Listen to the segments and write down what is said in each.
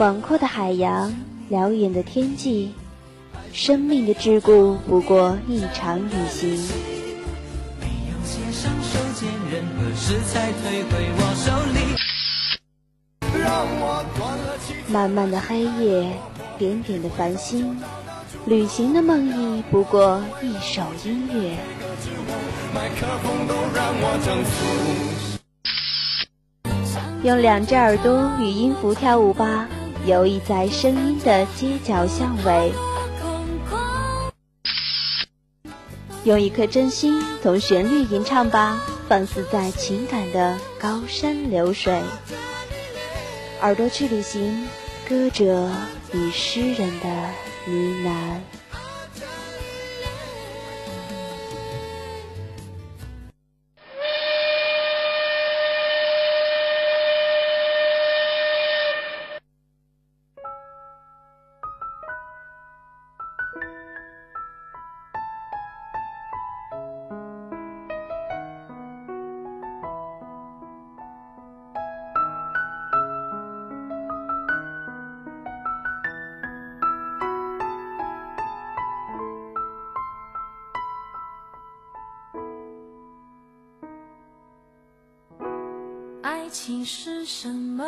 广阔的海洋，辽远的天际，生命的桎梏不过一场旅行。漫漫的黑夜，点点的繁星，旅行的梦呓不过一首音乐。用两只耳朵与音符跳舞吧，游弋在声音的街角巷尾；用一颗真心同旋律吟唱吧，放肆在情感的高山流水。耳朵去旅行，歌者与诗人的呢喃。什么？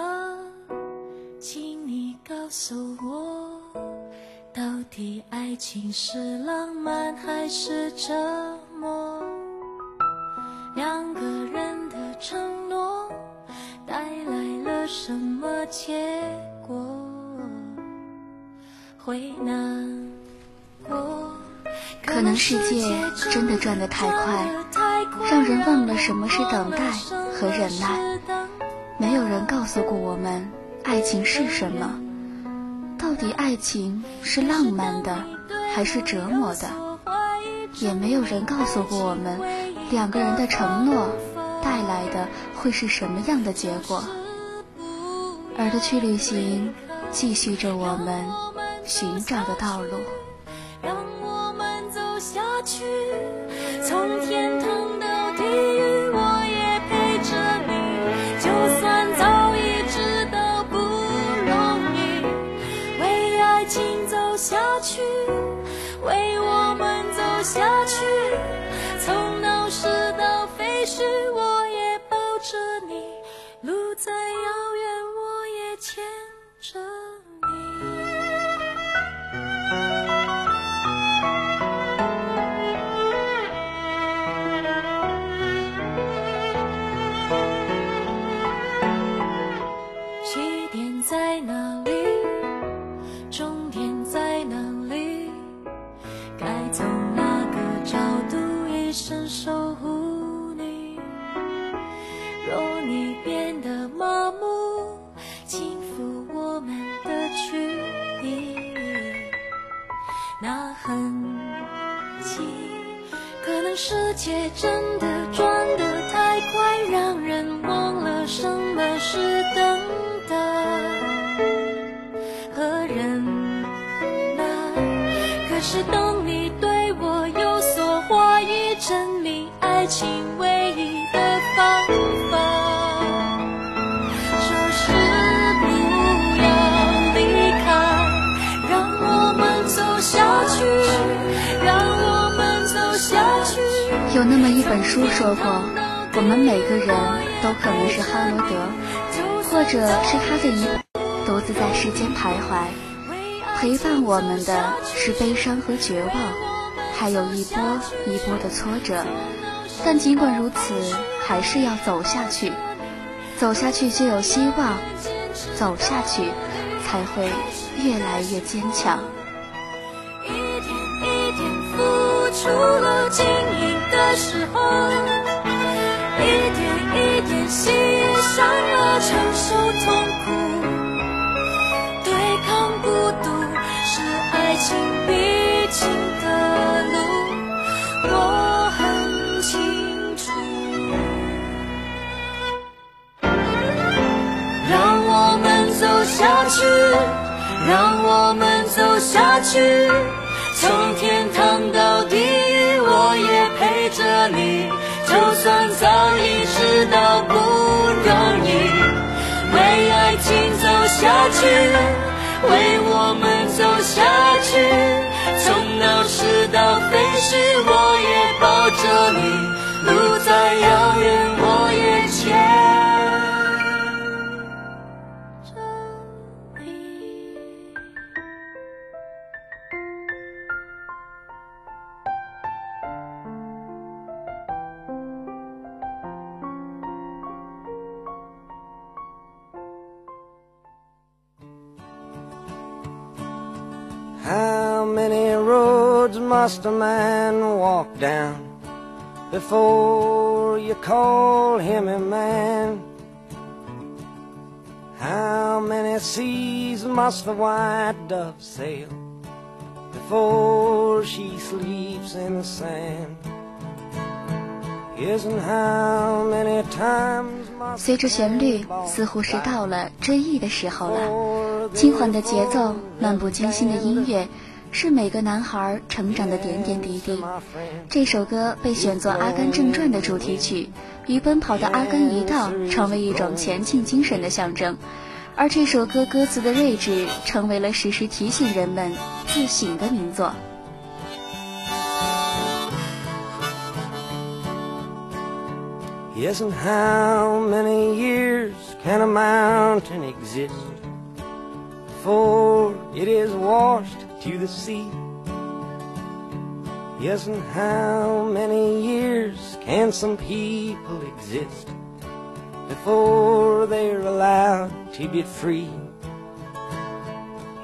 请你告诉我，到底爱情是浪漫还是折磨？两个人的承诺带来了什么结果？会难过。可能世界真的转得太快，让人忘了什么是等待和忍耐。没有人告诉过我们，爱情是什么？到底爱情是浪漫的，还是折磨的？也没有人告诉过我们，两个人的承诺带来的会是什么样的结果？而的去旅行，继续着我们寻找的道路。让我们走下去，从天走下去，为我们走下去。真的转得太快，让人忘了什么是等待和忍耐。可是当你对我有所怀疑，证明爱情未有那么一本书说过，我们每个人都可能是哈罗德，或者是他的一独自在世间徘徊，陪伴我们的是悲伤和绝望，还有一波一波的挫折。但尽管如此，还是要走下去，走下去就有希望，走下去才会越来越坚强。一天一天付出了经营。时候，一点一点心。承受痛苦，对抗孤独是爱情必经的路，我很清楚。让我们走下去，让我们走下去，从天堂到地，你。就算早已知道不容易，为爱情走下去，为我们走下去，从闹市到废墟，我也抱着你，路再遥远，我也牵。must a man walk down before you call him a man? How many seas must the white dove sail before she sleeps in the sand? Yes, and how many times 随着旋律，似乎是到了追忆的时候了。轻缓的节奏，漫不经心的音乐， 是每个男孩成长的点点滴滴。这首歌被选作《阿甘正传》的主题曲，与奔跑的阿甘一道，成为一种前进精神的象征。而这首歌歌词的睿智，成为了时时提醒人们自省的名作。Yes, and how many years can a mountain exist before it is washed? To the sea. Yes, and how many years can some people exist before they're allowed to be free?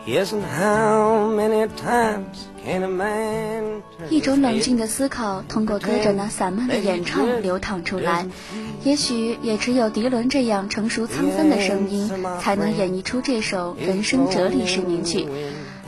Yes, and how many times can a man 一种冷静的思考通过歌者那散漫的演唱流淌出来，也许也只有迪伦这样成熟沧桑的声音，才能演绎出这首人生哲理式名曲。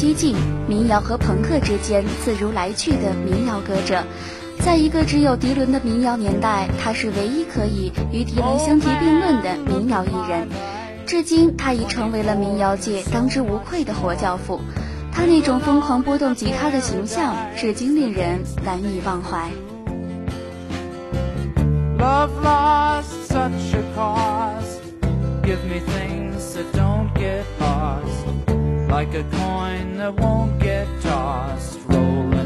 激进民谣和朋克之间自如来去的民谣歌者，在一个只有迪伦的民谣年代，他是唯一可以与迪伦相提并论的民谣艺人。至今，他已成为了民谣界当之无愧的活教父。他那种疯狂拨动吉他的形象，至今令人难以忘怀。Give me things that don't get lost, like a coin that won't get tossed, rolling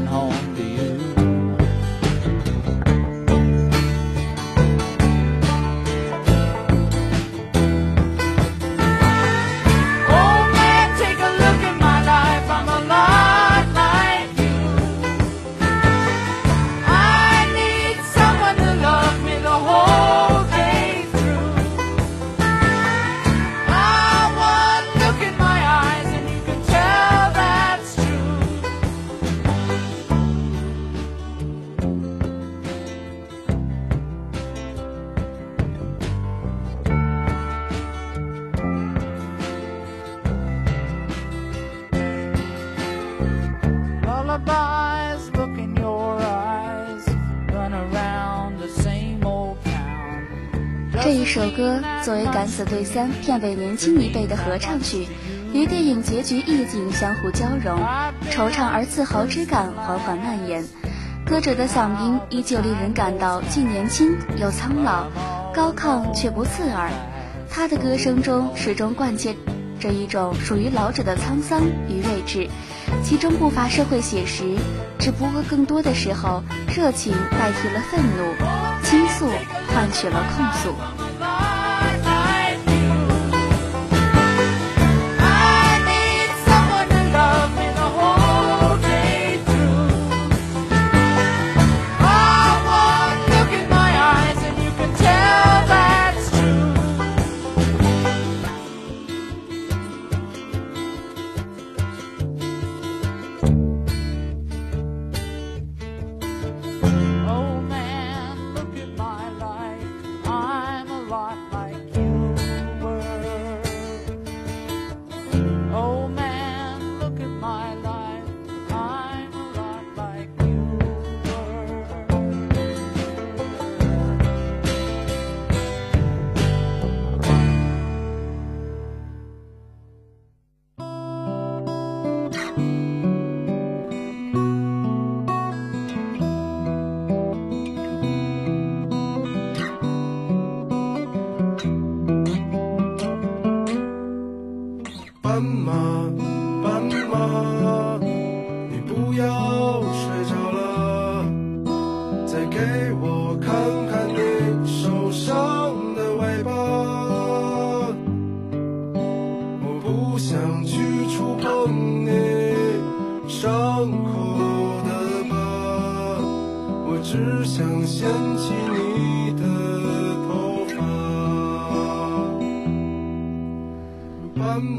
lullabies, look in your eyes, run around the same old town. 这一首歌作为《敢死队三》片尾年轻一辈的合唱曲，与电影结局意境相互交融，惆怅而自豪之感缓缓蔓延。歌者的嗓音依旧令人感到既年轻又苍老，高亢却不刺耳。他的歌声中始终贯彻着一种属于老者的沧桑与睿智，其中不乏社会写实，只不过更多的时候，热情代替了愤怒，倾诉换取了控诉。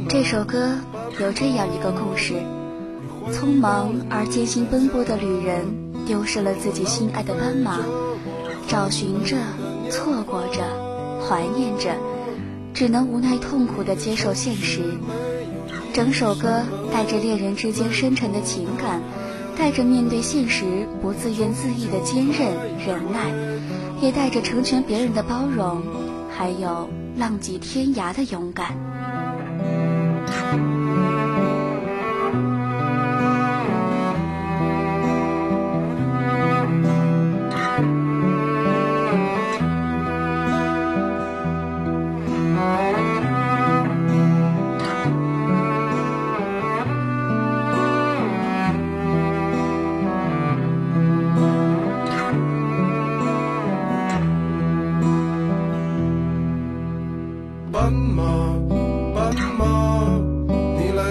这首歌有这样一个故事：匆忙而艰辛奔波的旅人丢失了自己心爱的斑马，找寻着，错过着，怀念着，只能无奈痛苦地接受现实。整首歌带着恋人之间深沉的情感，带着面对现实不自怨自艾的坚韧忍耐，也带着成全别人的包容，还有浪迹天涯的勇敢。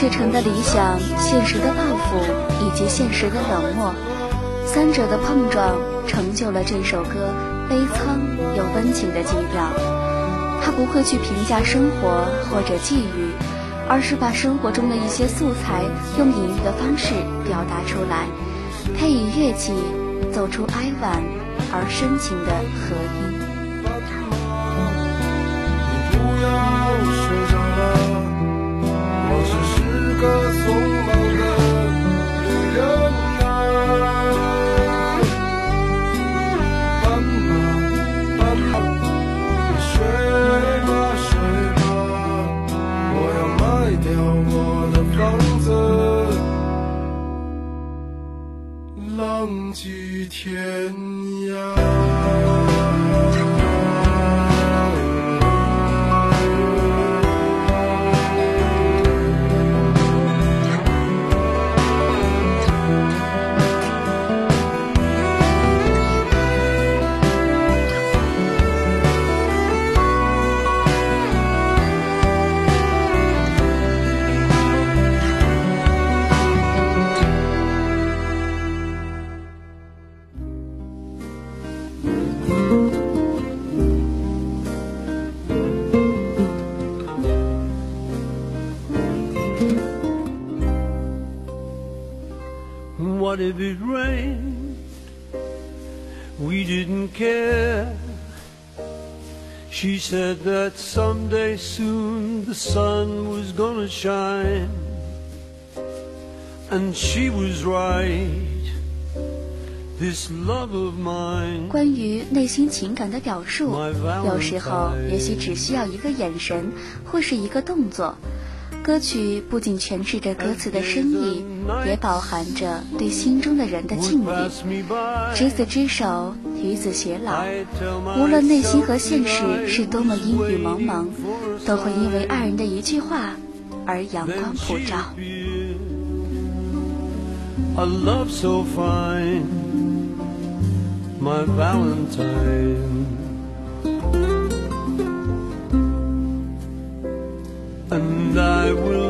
赤诚的理想，现实的抱负，以及现实的冷漠，三者的碰撞，成就了这首歌悲怆又温情的基调。他不会去评价生活或者际遇，而是把生活中的一些素材用隐喻的方式表达出来，配以乐器，奏出哀婉而深情的和音。个匆忙的旅人啊，斑马，斑马，睡吧睡吧，我要卖掉我的房子，浪迹天涯。Said that someday soon the sun was gonna shine. And she was right. This love of mine. 关于内心情感的表述，有时候也许只需要一个眼神，或是一个动作。歌曲不仅诠释着歌词的深意，也饱含着对心中的人的敬意。执子之手，与子偕老。无论内心和现实是多么阴雨蒙蒙，都会因为爱人的一句话而阳光普照。A love so fine, my Valentine. And I will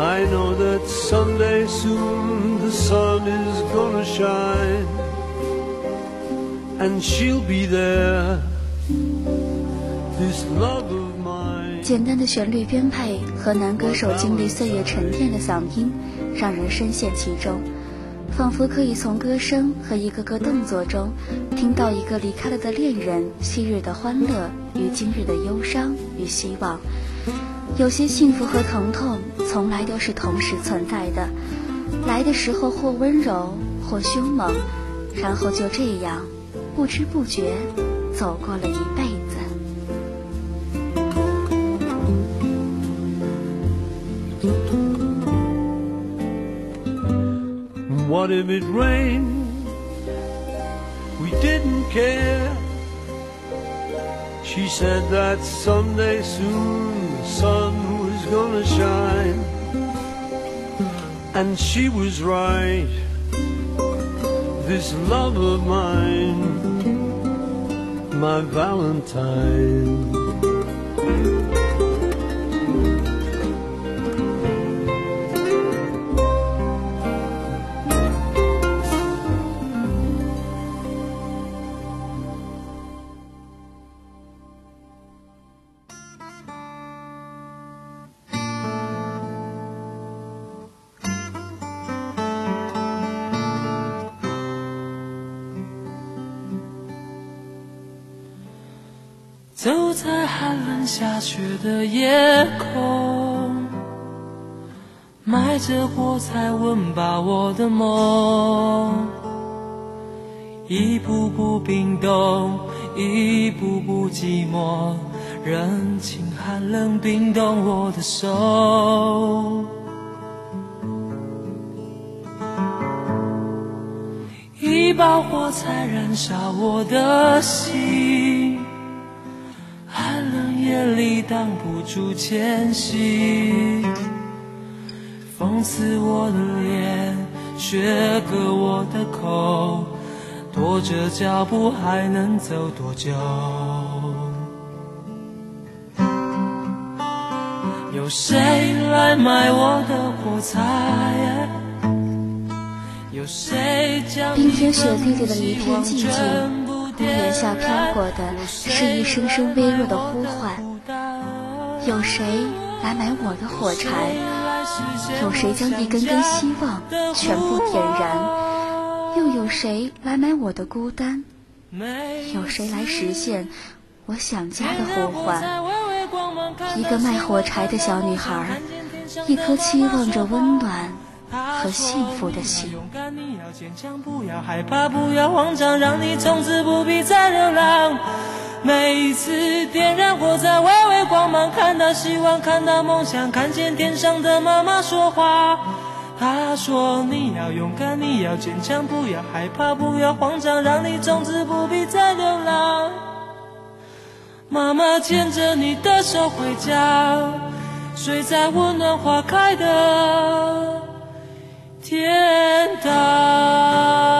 I know that someday soon the sun is gonna shine, and she'll be there. This love of mine. 简单的旋律编配和男歌手经历岁月沉淀的嗓音，让人深陷其中，仿佛可以从歌声和一个个动作中，听到一个离开了的恋人昔日的欢乐与今日的忧伤与希望。有些幸福和疼痛从来都是同时存在的，来的时候或温柔或凶猛，然后就这样不知不觉走过了一辈子。What if it rained? We didn't care. She said that someday soon the sun was gonna shine. And she was right. This love of mine, my Valentine. 走在寒冷下雪的夜空，埋着火柴温饱我的梦，一步步冰冻，一步步寂寞，人情寒冷冰冻我的手。一把火柴燃烧我的心，里挡不住前行。风刺我的脸，雪割我的口，拖着脚步还能走多久？有谁来买我的火柴？有谁将冰天雪地里的一片寂静，屋檐下飘过的是一声声微弱的呼唤。有谁来买我的火柴？有谁将一根根希望全部点燃？又有谁来买我的孤单？有谁来实现我想家的呼唤？一个卖火柴的小女孩，一颗期望着温暖和幸福的心。勇敢，你要坚强，不要害怕，不要慌张，让你从此不必再流浪。每一次点燃火柴，微微光芒，看到希望，看到梦想，看见天上的妈妈说话。她说：“你要勇敢，你要坚强，不要害怕，不要慌张，让你从此不必再流浪。”妈妈牵着你的手回家，睡在温暖花开的天堂。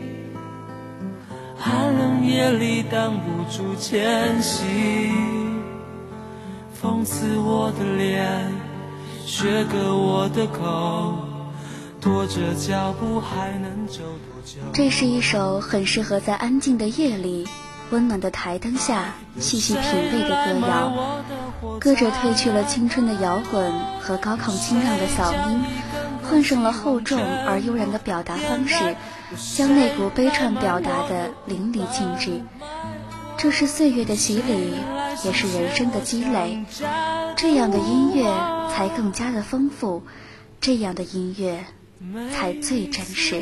寒冷夜里挡不住前行，风刺我的脸，雪割我的口，拖着脚步还能走多久？这是一首很适合在安静的夜里、温暖的台灯下细细品味的歌谣，歌者褪去了青春的摇滚和高亢清亮的嗓音，换上了厚重而悠然的表达方式。将那股悲怆表达的淋漓尽致，这是岁月的洗礼，也是人生的积累。这样的音乐才更加的丰富，这样的音乐才最真实。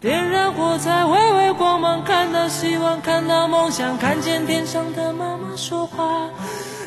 点燃火柴，微微光芒，看到希望，看到梦想，看见天上的妈妈说话。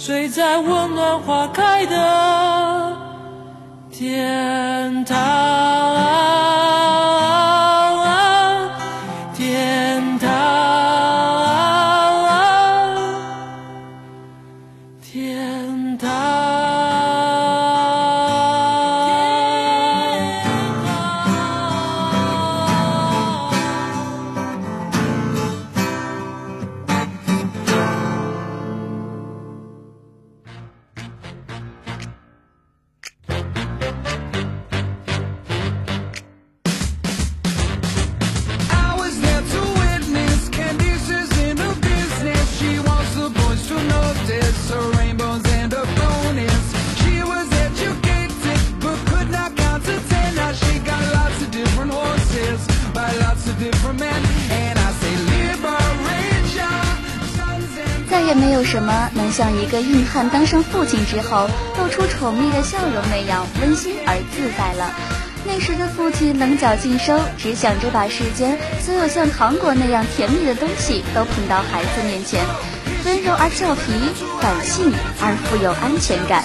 睡在温暖花开的天堂。也没有什么能像一个硬汉当上父亲之后露出宠溺的笑容那样温馨而自在了。那时的父亲棱角尽收，只想着把世间所有像糖果那样甜蜜的东西都捧到孩子面前，温柔而俏皮，感性而富有安全感。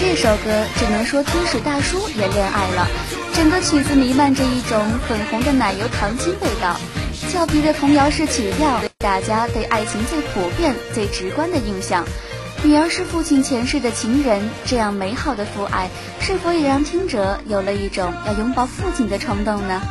这首歌，只能说天使大叔也恋爱了。整个曲子弥漫着一种粉红的奶油糖精味道，俏皮的童谣式曲调，大家对爱情最普遍、最直观的印象。女儿是父亲前世的情人，这样美好的父爱，是否也让听者有了一种要拥抱父亲的冲动呢？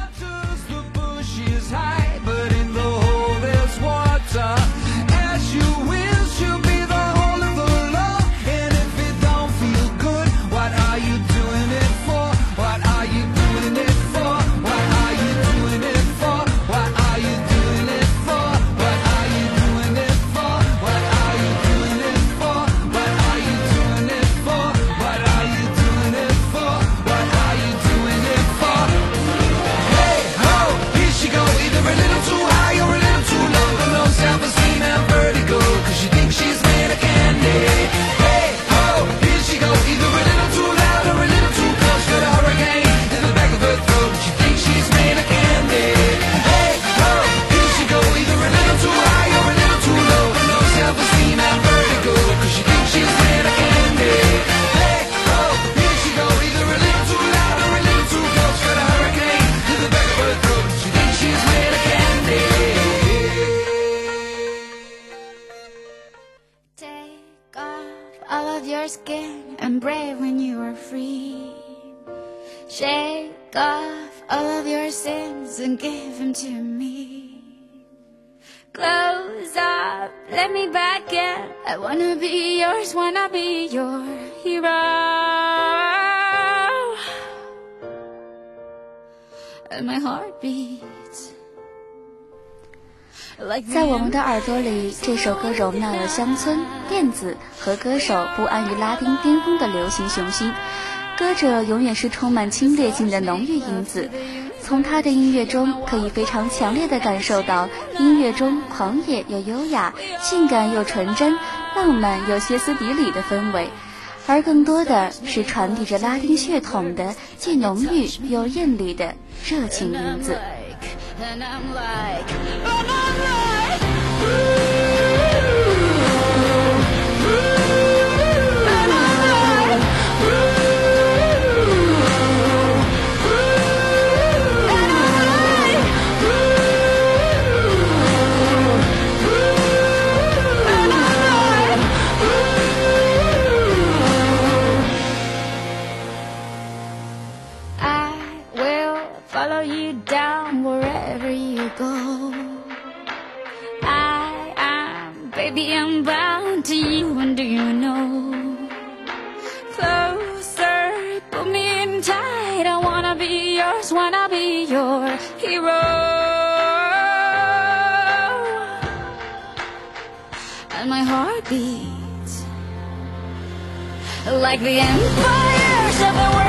And my heart beats 在我们的耳朵里，这首歌容纳了乡村、电子和歌手不安于拉丁巅峰的流行雄心。歌者永远是充满侵略性的浓郁因子，从他的音乐中可以非常强烈的感受到音乐中狂野又优雅、性感又纯真、浪漫又歇斯底里的氛围，而更多的是传递着拉丁血统的既浓郁又艳丽的热情因子。Baby, I'm bound to you, and do you know? Closer, put me in tight. I wanna be yours, wanna be your hero. And my heart beats like the empires of the world.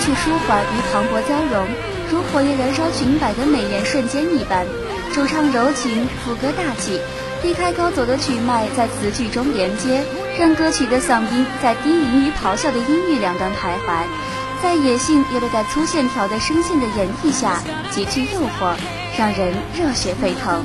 去舒缓与磅礴交融，如火焰燃烧裙摆的美艳瞬间一般。主唱柔情，副歌大气，低开高走的曲脉在词句中连接，让歌曲的嗓音在低吟与咆哮的音域两端徘徊，在野性又略带粗线条的声线的演绎下，极具诱惑，让人热血沸腾。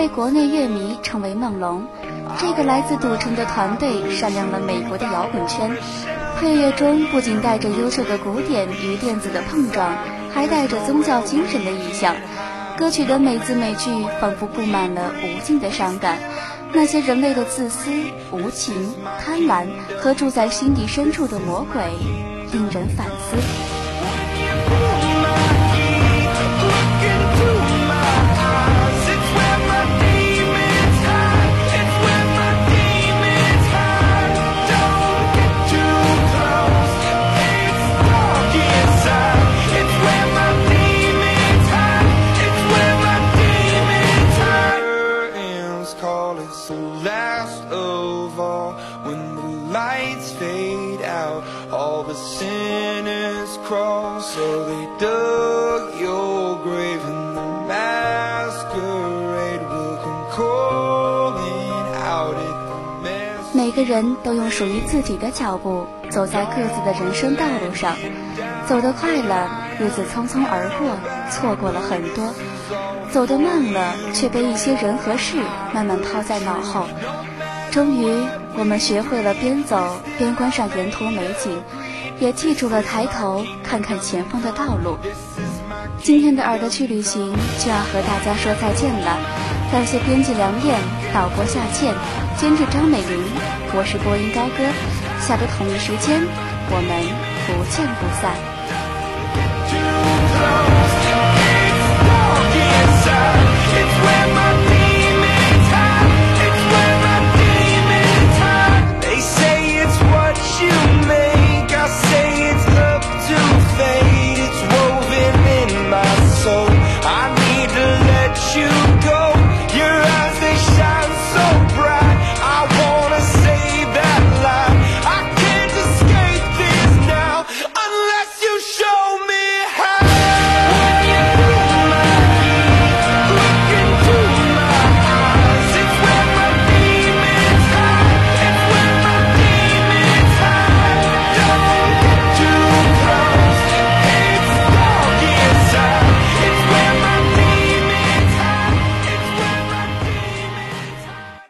被国内乐迷称为梦龙。这个来自赌城的团队闪亮了美国的摇滚圈。配乐中不仅带着优秀的古典与电子的碰撞，还带着宗教精神的意象。歌曲的每字每句仿佛布满了无尽的伤感，那些人类的自私、无情、贪婪和住在心底深处的魔鬼，令人反思。人都用属于自己的脚步走在各自的人生道路上，走得快了，日子匆匆而过，错过了很多；走得慢了，却被一些人和事慢慢抛在脑后。终于，我们学会了边走边观赏沿途美景，也记住了抬头看看前方的道路。今天的耳朵去旅行就要和大家说再见了，感谢编辑梁燕、导播夏倩、监制张美玲，我是播音高歌。下周同一时间，我们不见不散。